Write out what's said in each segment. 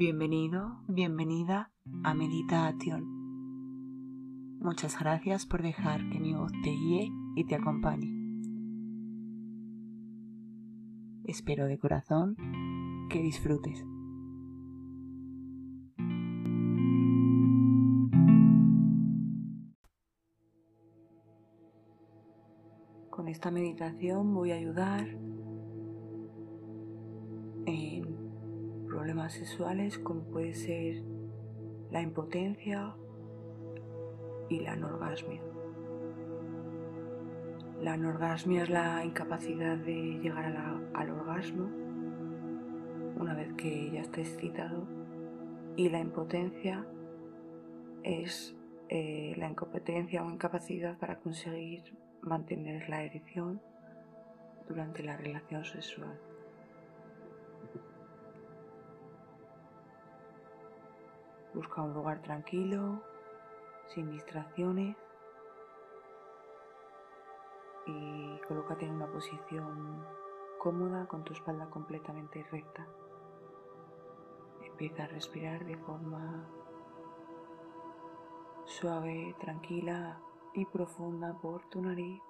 Bienvenido, bienvenida a Meditación. Muchas gracias por dejar que mi voz te guíe y te acompañe. Espero de corazón que disfrutes. Con esta meditación voy a ayudar sexuales como puede ser la impotencia y la anorgasmia. La anorgasmia es la incapacidad de llegar al orgasmo una vez que ya está excitado y la impotencia es eh, la incompetencia o incapacidad para conseguir mantener la erección durante la relación sexual. Busca un lugar tranquilo, sin distracciones y colócate en una posición cómoda con tu espalda completamente recta. Empieza a respirar de forma suave, tranquila y profunda por tu nariz.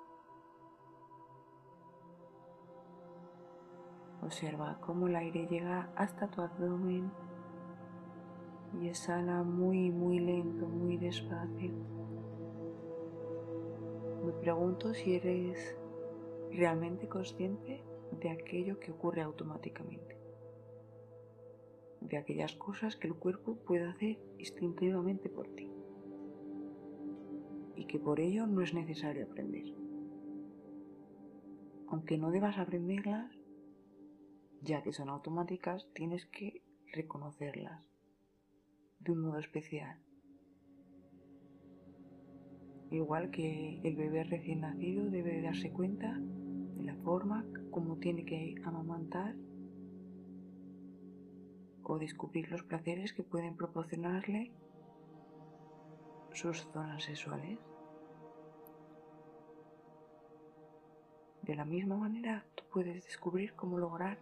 Observa cómo el aire llega hasta tu abdomen y exhala muy, muy lento, muy despacio. Me pregunto si eres realmente consciente de aquello que ocurre automáticamente, de aquellas cosas que el cuerpo puede hacer instintivamente por ti y que por ello no es necesario aprender. Aunque no debas aprenderlas, ya que son automáticas, tienes que reconocerlas de un modo especial. Igual que el bebé recién nacido debe darse cuenta de la forma como tiene que amamantar o descubrir los placeres que pueden proporcionarle sus zonas sexuales. De la misma manera, tú puedes descubrir cómo lograr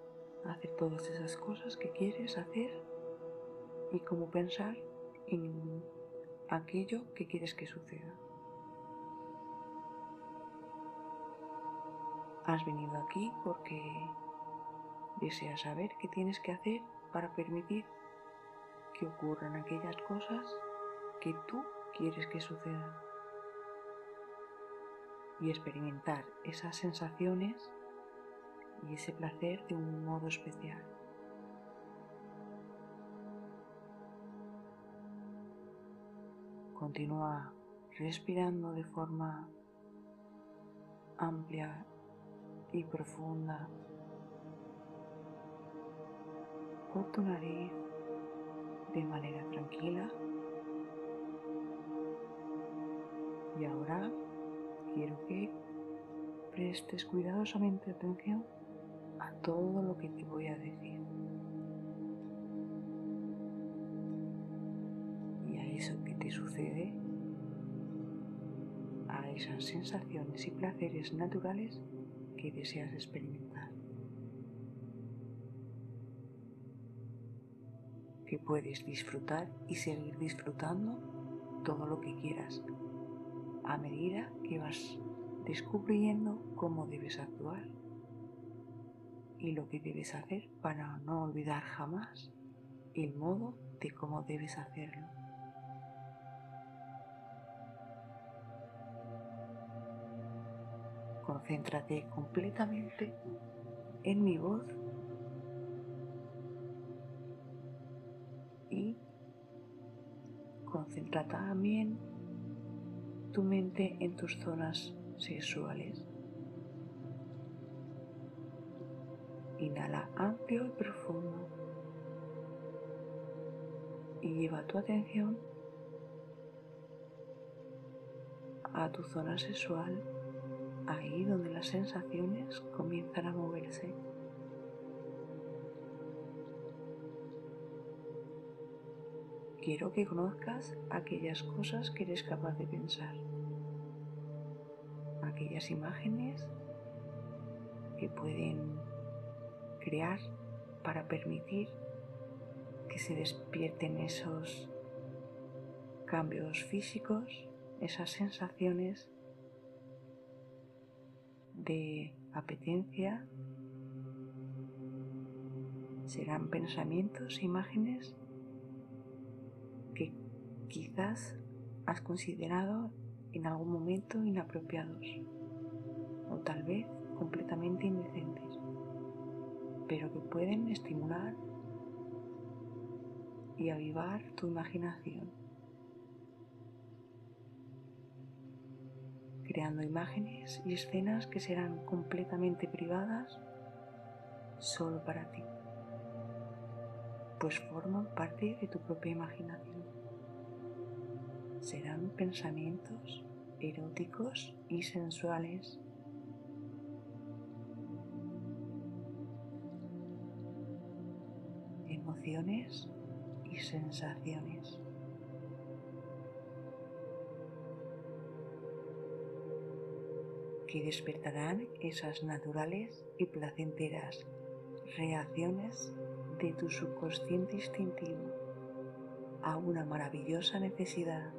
hacer todas esas cosas que quieres hacer y cómo pensar en aquello que quieres que suceda. Has venido aquí porque deseas saber qué tienes que hacer para permitir que ocurran aquellas cosas que tú quieres que sucedan y experimentar esas sensaciones y ese placer de un modo especial. Continúa respirando de forma amplia y profunda por tu nariz de manera tranquila. Y ahora quiero que prestes cuidadosamente atención a todo lo que te voy a decir. Sucede a esas sensaciones y placeres naturales que deseas experimentar. Que puedes disfrutar y seguir disfrutando todo lo que quieras a medida que vas descubriendo cómo debes actuar y lo que debes hacer para no olvidar jamás el modo de cómo debes hacerlo. Concéntrate completamente en mi voz y concentra también tu mente en tus zonas sexuales. Inhala amplio y profundo y lleva tu atención a tu zona sexual ahí donde las sensaciones comienzan a moverse. Quiero que conozcas aquellas cosas que eres capaz de pensar, aquellas imágenes que pueden crear para permitir que se despierten esos cambios físicos, esas sensaciones de apetencia, serán pensamientos, imágenes que quizás has considerado en algún momento inapropiados o tal vez completamente indecentes, pero que pueden estimular y avivar tu imaginación, creando imágenes y escenas que serán completamente privadas solo para ti, pues forman parte de tu propia imaginación. Serán pensamientos eróticos y sensuales emociones y sensaciones. Que despertarán esas naturales y placenteras reacciones de tu subconsciente instintivo a una maravillosa necesidad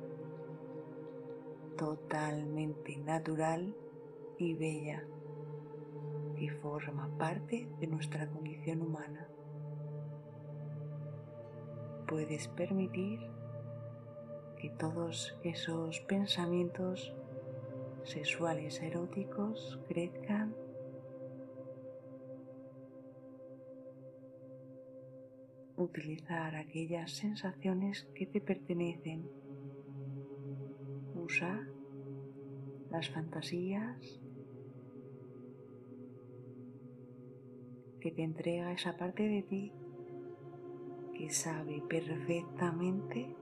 totalmente natural y bella que forma parte de nuestra condición humana. Puedes permitir que todos esos pensamientos sexuales eróticos crezcan. Utilizar aquellas sensaciones que te pertenecen. Usa las fantasías que te entrega esa parte de ti que sabe perfectamente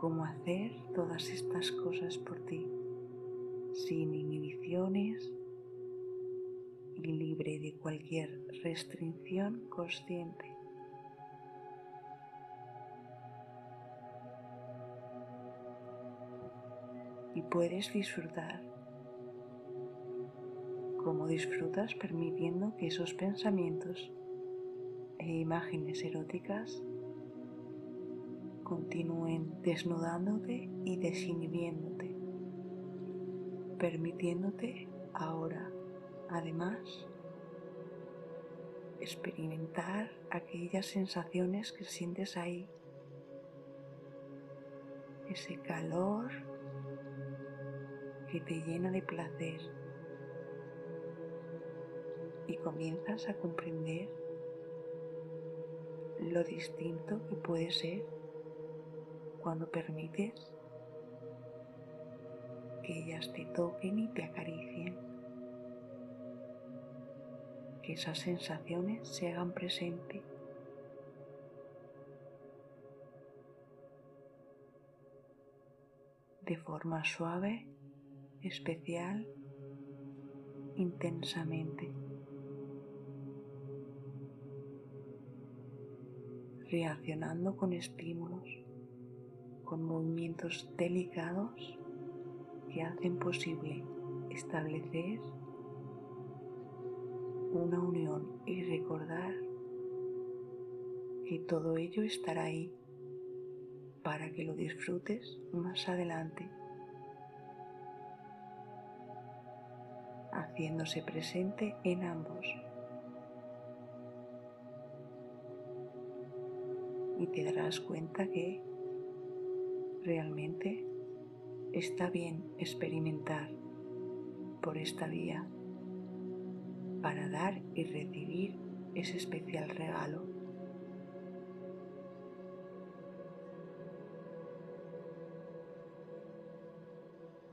cómo hacer todas estas cosas por ti, sin inhibiciones y libre de cualquier restricción consciente. Y puedes disfrutar como disfrutas permitiendo que esos pensamientos e imágenes eróticas continúen desnudándote y desinhibiéndote, permitiéndote ahora, además, experimentar aquellas sensaciones que sientes ahí, ese calor que te llena de placer. Y comienzas a comprender lo distinto que puede ser cuando permites que ellas te toquen y te acaricien, que esas sensaciones se hagan presente. de forma suave, especial, intensamente. reaccionando con estímulos, con movimientos delicados que hacen posible establecer una unión y recordar que todo ello estará ahí para que lo disfrutes más adelante, haciéndose presente en ambos. y te darás cuenta que realmente está bien experimentar por esta vía para dar y recibir ese especial regalo.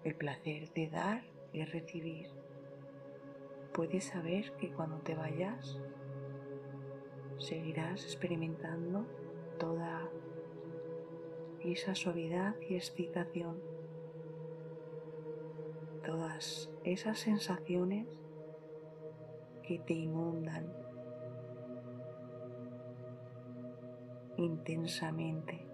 El placer de dar y recibir. Puedes saber que cuando te vayas seguirás experimentando toda esa suavidad y excitación, todas esas sensaciones que te inundan intensamente.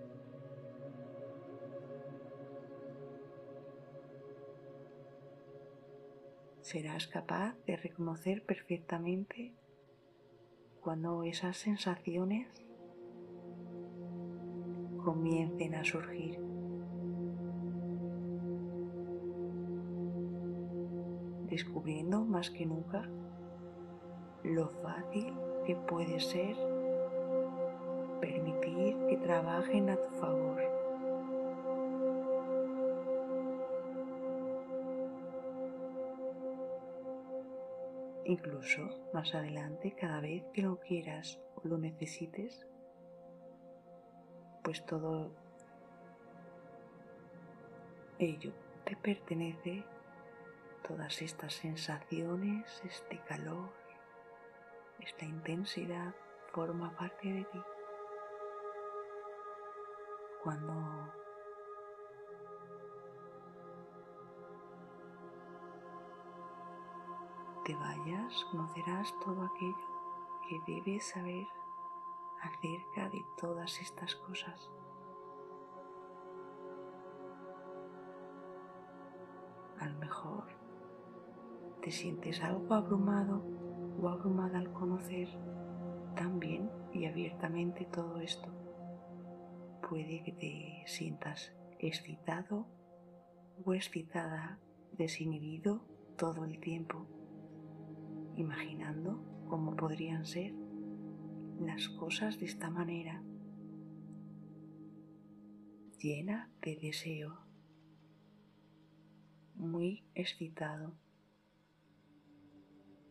Serás capaz de reconocer perfectamente cuando esas sensaciones comiencen a surgir. Descubriendo más que nunca lo fácil que puede ser permitir que trabajen a tu favor. Incluso más adelante, cada vez que lo quieras o lo necesites, pues todo ello te pertenece, todas estas sensaciones, este calor, esta intensidad forma parte de ti. Cuando te vayas, conocerás todo aquello que debes saber acerca de todas estas cosas. A mejor te sientes algo abrumado o abrumada al conocer tan bien y abiertamente todo esto. Puede que te sientas excitado o excitada, desinhibido todo el tiempo, imaginando cómo podrían ser las cosas de esta manera, llena de deseo, muy excitado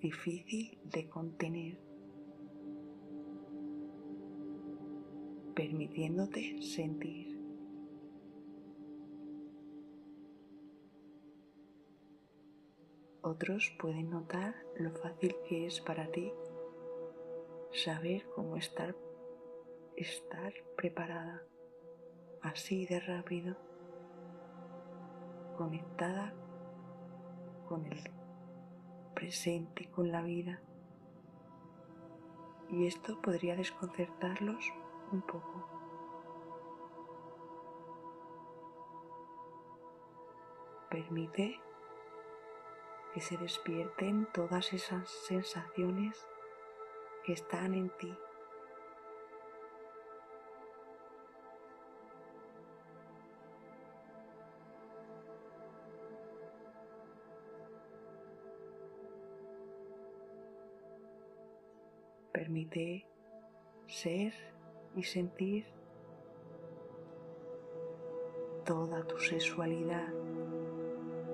difícil de contener, permitiéndote sentir. Otros pueden notar lo fácil que es para ti saber cómo estar, estar preparada, así de rápido, conectada con el presente con la vida. Y esto podría desconcertarlos un poco. Permite que se despierten todas esas sensaciones que están en ti. Permite ser y sentir toda tu sexualidad,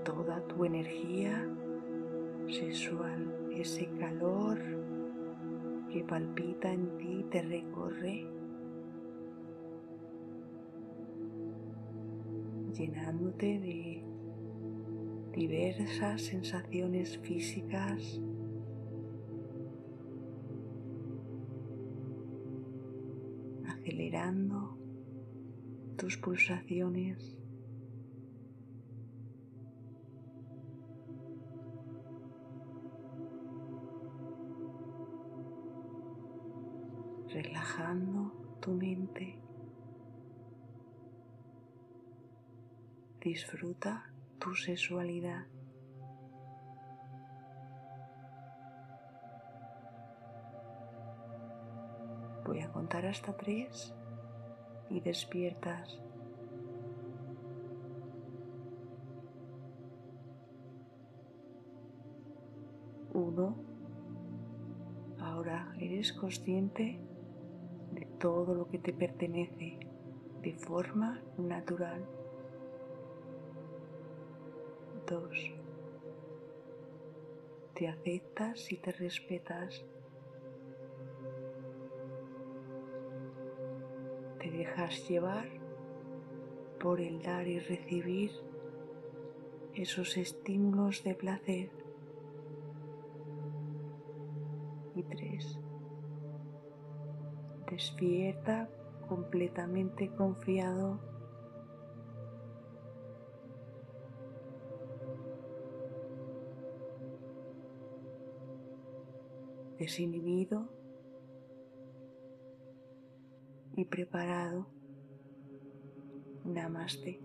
toda tu energía sexual, ese calor que palpita en ti y te recorre, llenándote de diversas sensaciones físicas acelerando tus pulsaciones. relajando tu mente. Disfruta tu sexualidad. Voy a contar hasta tres y despiertas. Uno. Ahora eres consciente de todo lo que te pertenece de forma natural. Dos. Te aceptas y te respetas te dejas llevar por el dar y recibir esos estímulos de placer. Y tres, despierta completamente confiado desinhibido y preparado. Namaste.